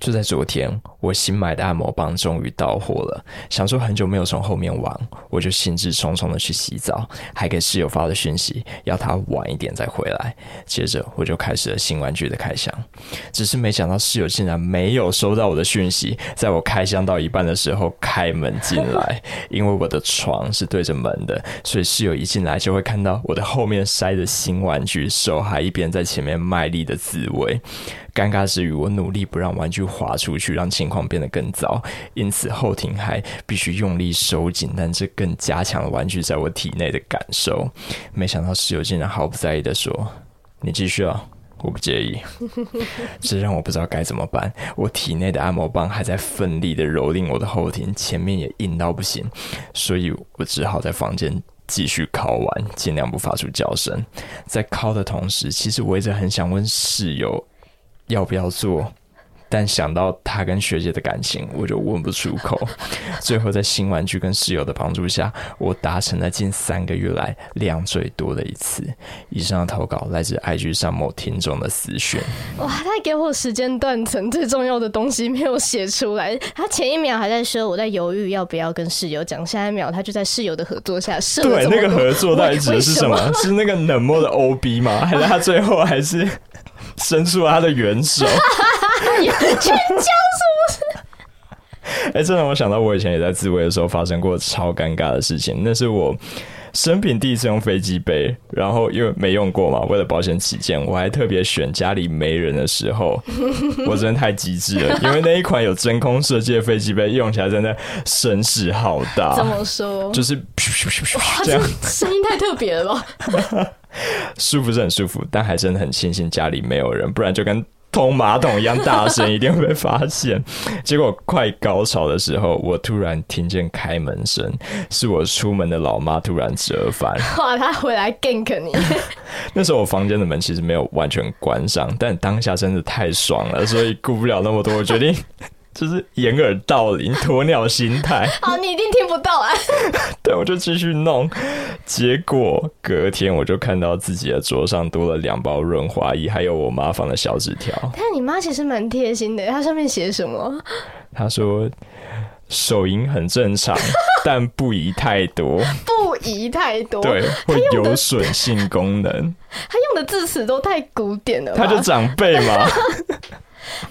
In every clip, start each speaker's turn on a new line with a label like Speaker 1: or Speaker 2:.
Speaker 1: 就在昨天，我新买的按摩棒终于到货了。想说很久没有从后面玩，我就兴致冲冲的去洗澡，还给室友发了讯息，要他晚一点再回来。接着我就开始了新玩具的开箱，只是没想到室友竟然没有收到我的讯息，在我开箱到一半的时候开门进来。因为我的床是对着门的，所以室友一进来就会看到我的后面塞着新玩具，手还一边在前面卖力的自慰。尴尬之余，我努力不让玩具滑出去，让情况变得更糟。因此后庭还必须用力收紧，但这更加强了玩具在我体内的感受。没想到室友竟然毫不在意的说：“你继续啊，我不介意。”这让我不知道该怎么办。我体内的按摩棒还在奋力的蹂躏我的后庭，前面也硬到不行，所以我只好在房间继续敲完，尽量不发出叫声。在敲的同时，其实我一直很想问室友。要不要做？但想到他跟学姐的感情，我就问不出口。最后，在新玩具跟室友的帮助下，我达成了近三个月来量最多的一次。以上的投稿来自 IG 上某听众的私讯。
Speaker 2: 哇，他给我时间断层，最重要的东西没有写出来。他前一秒还在说我在犹豫要不要跟室友讲，下一秒他就在室友的合作下射。对，
Speaker 1: 那个合作到底指的是什么？什么是那个冷漠的 OB 吗？还是他最后还是？伸出了他的援手，
Speaker 2: 援交是不是？
Speaker 1: 哎、欸，这让我想到我以前也在自慰的时候发生过超尴尬的事情。那是我生平第一次用飞机杯，然后因为没用过嘛，为了保险起见，我还特别选家里没人的时候。我真的太机智了，因为那一款有真空设计的飞机杯用起来真的声势浩大。
Speaker 2: 怎么说？
Speaker 1: 就是噗噗噗噗噗这样，
Speaker 2: 声音太特别了吧？
Speaker 1: 舒服是很舒服，但还真的很庆幸家里没有人，不然就跟通马桶一样大声，一定会被发现。结果快高潮的时候，我突然听见开门声，是我出门的老妈突然折返。
Speaker 2: 哇，她回来 gank 你。
Speaker 1: 那时候我房间的门其实没有完全关上，但当下真的太爽了，所以顾不了那么多，我决定。就是掩耳盗铃、鸵鸟心态。
Speaker 2: 好，你一定听不到啊！
Speaker 1: 对，我就继续弄。结果隔天我就看到自己的桌上多了两包润滑液，还有我妈放的小纸条。
Speaker 2: 但你妈其实蛮贴心的，她上面写什么？
Speaker 1: 她说手淫很正常，但不宜太多。
Speaker 2: 不宜太多，
Speaker 1: 对，会有损性功能。
Speaker 2: 她用的字词都太古典了。
Speaker 1: 她就长辈嘛。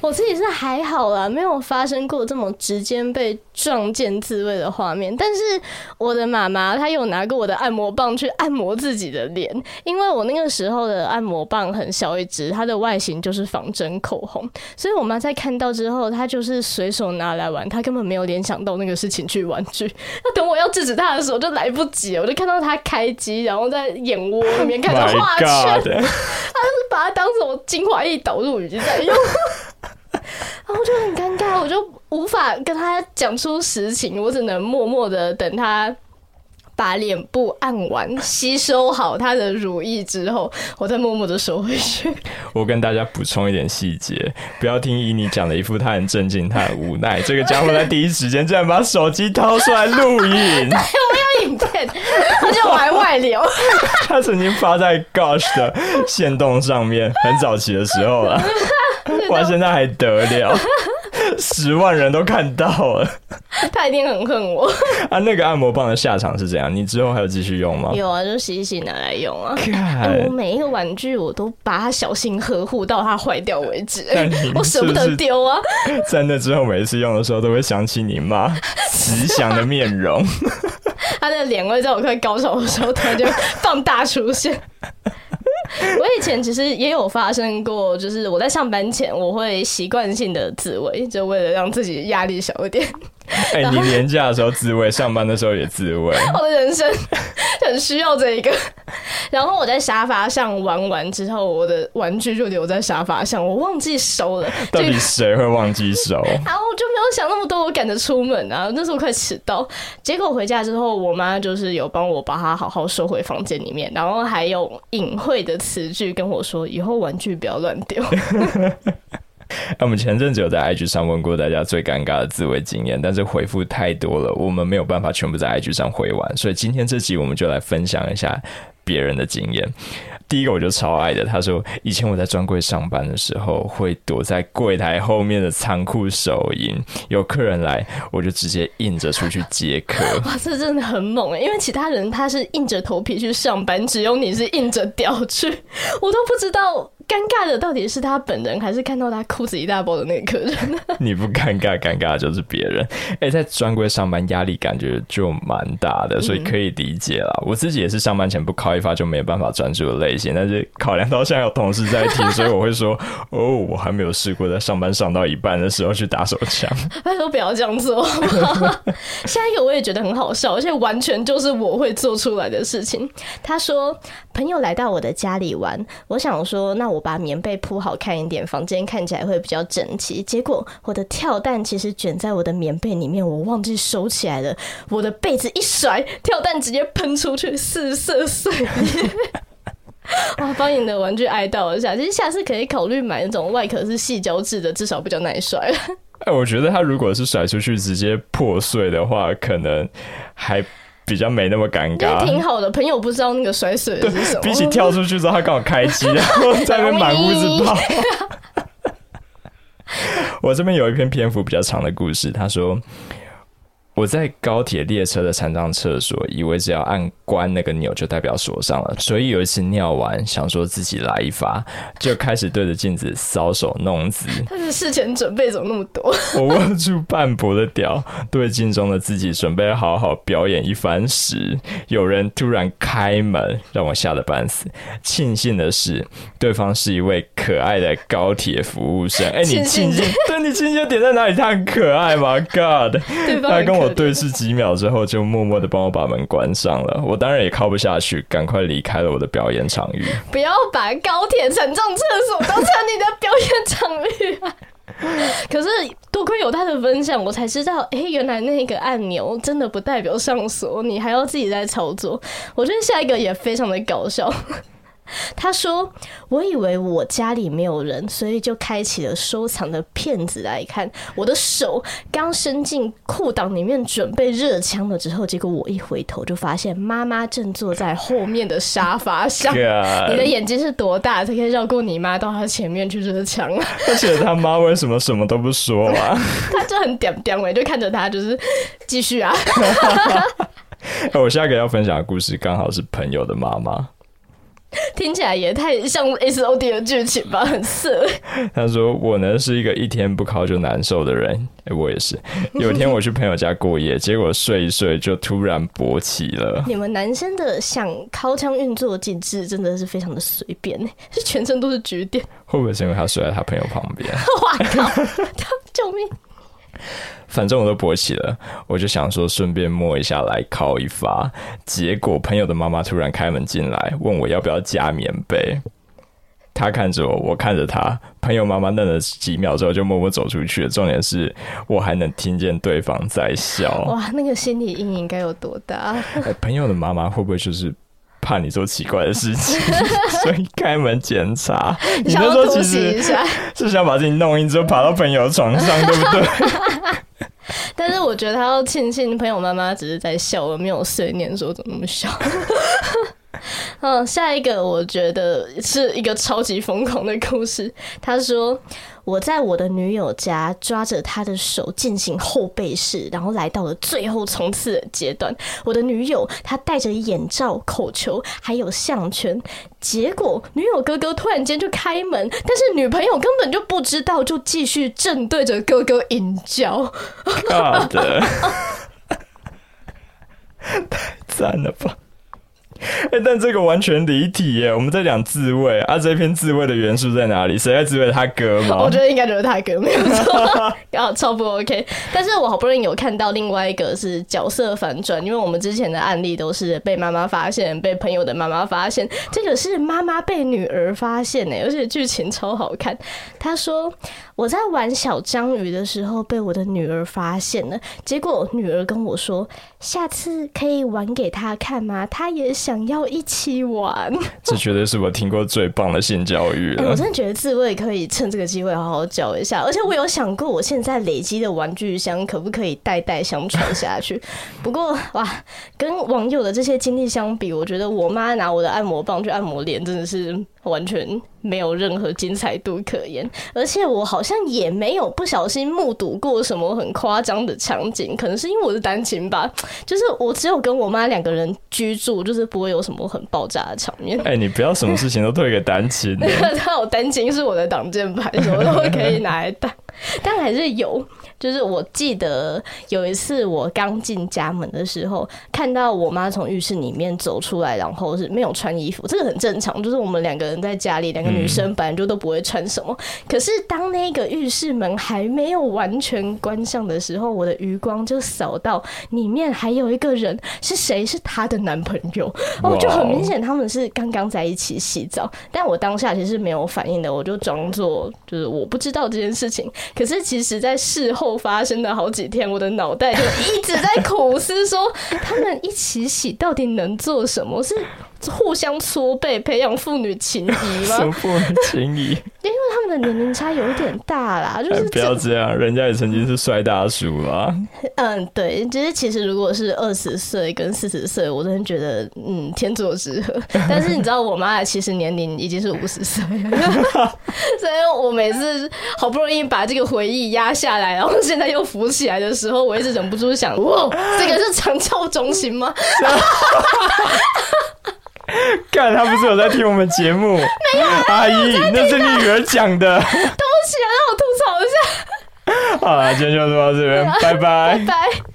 Speaker 2: 我自己是还好啦，没有发生过这么直接被撞见自慰的画面。但是我的妈妈她有拿过我的按摩棒去按摩自己的脸，因为我那个时候的按摩棒很小一支，它的外形就是仿真口红，所以我妈在看到之后，她就是随手拿来玩，她根本没有联想到那个是情趣玩具。那等我要制止她的时候，就来不及了，我就看到她开机，然后在眼窝里面开始画 圈，她就是把它当成精华液导入语在用。然后就很尴尬，我就无法跟他讲出实情，我只能默默的等他把脸部按完，吸收好他的乳液之后，我再默默的收回去。
Speaker 1: 我跟大家补充一点细节，不要听伊妮讲的一副他很震惊、他很无奈。这个家伙在第一时间竟然把手机掏出来录影，
Speaker 2: 对，我有影片，而且我还外流。
Speaker 1: 他曾经发在 Gosh 的线动上面，很早期的时候了。哇！现在还得了，十万人都看到了，
Speaker 2: 他一定很恨我
Speaker 1: 啊！那个按摩棒的下场是怎样？你之后还有继续用吗？
Speaker 2: 有啊，就洗一洗拿来用啊。我每一个玩具我都把它小心呵护到它坏掉为止，我舍不得丢啊。
Speaker 1: 在那之后，每一次用的时候都会想起你妈慈祥的面容，
Speaker 2: 她的脸会在我快高潮的时候突然就放大出现。我以前其实也有发生过，就是我在上班前，我会习惯性的自慰，就为了让自己压力小一点。
Speaker 1: 哎、欸，你年假的时候自慰，上班的时候也自慰，
Speaker 2: 我的人生 很需要这一个。然后我在沙发上玩完之后，我的玩具就留在沙发上，我忘记收了。
Speaker 1: 到底谁会忘记收？
Speaker 2: 然后我就没有想那么多，我赶着出门啊，那时候快迟到。结果回家之后，我妈就是有帮我把它好好收回房间里面，然后还有隐晦的词句跟我说：“以后玩具不要乱丢。”
Speaker 1: 那我们前阵子有在 IG 上问过大家最尴尬的自慰经验，但是回复太多了，我们没有办法全部在 IG 上回完，所以今天这集我们就来分享一下别人的经验。第一个我就超爱的，他说以前我在专柜上班的时候，会躲在柜台后面的仓库收银，有客人来，我就直接硬着出去接客。
Speaker 2: 哇，这真的很猛哎！因为其他人他是硬着头皮去上班，只有你是硬着屌去，我都不知道。尴尬的到底是他本人，还是看到他裤子一大包的那个客人？
Speaker 1: 你不尴尬，尴尬的就是别人。哎、欸，在专柜上班压力感觉就蛮大的，所以可以理解啦。嗯、我自己也是上班前不靠一发就没有办法专注的类型，但是考量到现在有同事在听，所以我会说：哦，我还没有试过在上班上到一半的时候去打手枪。
Speaker 2: 拜托不要这样做。下一个我也觉得很好笑，而且完全就是我会做出来的事情。他说，朋友来到我的家里玩，我想说，那我。把棉被铺好看一点，房间看起来会比较整齐。结果我的跳蛋其实卷在我的棉被里面，我忘记收起来了。我的被子一甩，跳蛋直接喷出去，四色碎裂。哇！帮你的玩具哀悼一下，其实下次可以考虑买那种外壳是细胶质的，至少比较耐摔。
Speaker 1: 哎，我觉得它如果是甩出去直接破碎的话，可能还。比较没那么尴尬，
Speaker 2: 挺好的。朋友不知道那个摔碎的是什么，
Speaker 1: 比起跳出去之后他刚好开机，然后在那边满屋子跑。我这边有一篇篇幅比较长的故事，他说。我在高铁列车的残障厕所，以为只要按关那个钮就代表锁上了，所以有一次尿完，想说自己来一发，就开始对着镜子搔首弄姿。
Speaker 2: 他是事前准备怎么那么多？
Speaker 1: 我握住半薄的屌，对镜中的自己准备好好表演一番时，有人突然开门，让我吓得半死。庆幸的是，对方是一位可爱的高铁服务生。哎、欸，你庆幸？对，你庆幸点在哪里？他很可爱吗？God，他跟我。对视几秒之后，就默默的帮我把门关上了。我当然也靠不下去，赶快离开了我的表演场域。
Speaker 2: 不要把高铁沉重厕所当成你的表演场域啊！可是多亏有他的分享，我才知道，哎，原来那个按钮真的不代表上锁，你还要自己在操作。我觉得下一个也非常的搞笑。他说：“我以为我家里没有人，所以就开启了收藏的片子来看。我的手刚伸进裤裆里面准备热枪了之后，结果我一回头就发现妈妈正坐在后面的沙发上。你的眼睛是多大才可以绕过你妈到她前面去热枪啊？
Speaker 1: 而且他妈为什么什么都不说啊？
Speaker 2: 他就很点点尾，就看着他，就是继续啊。
Speaker 1: 我下一个要分享的故事刚好是朋友的妈妈。”
Speaker 2: 听起来也太像 S O D 的剧情吧，很色。
Speaker 1: 他说：“我呢是一个一天不尻就难受的人，哎、欸，我也是。有一天我去朋友家过夜，结果睡一睡就突然勃起了。
Speaker 2: 你们男生的想靠枪运作机制真的是非常的随便，是全身都是局点。
Speaker 1: 会不会是因为他睡在他朋友旁边？
Speaker 2: 哇靠！救命！”
Speaker 1: 反正我都勃起了，我就想说顺便摸一下来靠一发。结果朋友的妈妈突然开门进来，问我要不要加棉被。他看着我，我看着他。朋友妈妈愣了几秒之后，就默默走出去了。重点是我还能听见对方在笑。
Speaker 2: 哇，那个心理阴影该有多大？
Speaker 1: 欸，朋友的妈妈会不会就是怕你做奇怪的事情，所以开门检查？你那时候其实 是想把自己弄晕之后爬到朋友床上，对不对？
Speaker 2: 但是我觉得他要庆幸朋友妈妈只是在笑，而没有碎念说怎么那么笑。嗯，下一个我觉得是一个超级疯狂的故事。他说，我在我的女友家抓着她的手进行后背式，然后来到了最后冲刺的阶段。我的女友她戴着眼罩、口球还有项圈，结果女友哥哥突然间就开门，但是女朋友根本就不知道，就继续正对着哥哥淫叫。
Speaker 1: 好的，太赞了吧！哎、欸，但这个完全离题耶！我们在讲自慰啊，这篇自慰的元素在哪里？谁在自慰？他哥吗？
Speaker 2: 我觉得应该就是他哥，没有错，刚 好超不 OK。但是我好不容易有看到另外一个是角色反转，因为我们之前的案例都是被妈妈发现，被朋友的妈妈发现，这个是妈妈被女儿发现诶，而且剧情超好看。他说。我在玩小章鱼的时候被我的女儿发现了，结果女儿跟我说：“下次可以玩给他看吗？他也想想要一起玩。
Speaker 1: 这绝对是我听过最棒的性教育了。
Speaker 2: 欸，我真的觉得自慰可以趁这个机会好好教一下，而且我有想过，我现在累积的玩具箱可不可以代代相传下去？不过哇，跟网友的这些经历相比，我觉得我妈拿我的按摩棒去按摩脸，真的是。完全没有任何精彩度可言，而且我好像也没有不小心目睹过什么很夸张的场景，可能是因为我是单亲吧，就是我只有跟我妈两个人居住，就是不会有什么很爆炸的场面。
Speaker 1: 哎、欸，你不要什么事情都推给单亲，
Speaker 2: 那我单亲是我的挡箭牌，什么都可以拿来挡，但还是有。就是我记得有一次我刚进家门的时候，看到我妈从浴室里面走出来，然后是没有穿衣服，这个很正常。就是我们两个人在家里，两个女生本来就都不会穿什么。可是当那个浴室门还没有完全关上的时候，我的余光就扫到里面还有一个人，是谁？是她的男朋友。哦，就很明显他们是刚刚在一起洗澡。但我当下其实没有反应的，我就装作就是我不知道这件事情。可是其实，在事后。发生的好几天，我的脑袋就一直在苦思，说他们一起洗到底能做什么？是互相搓背，培养父女情谊吗？
Speaker 1: 父女情谊，
Speaker 2: 因为他们的年龄差有一点大啦，就是
Speaker 1: 不要这样，人家也曾经是帅大叔啦。
Speaker 2: 嗯，对，就是其实如果是二十岁跟四十岁，我真的觉得嗯天作之合。但是你知道，我妈其实年龄已经是五十岁了，所以我每次好不容易把这个回忆压下来，然后现在又浮起来的时候，我一直忍不住想，哇，这个是长照中心吗？
Speaker 1: 干，他不是有在听我们节目？没有，阿姨，那是你女儿讲的。
Speaker 2: 对不起啊，让我吐槽一下。
Speaker 1: 好了，今天就说到这边，拜拜。拜拜。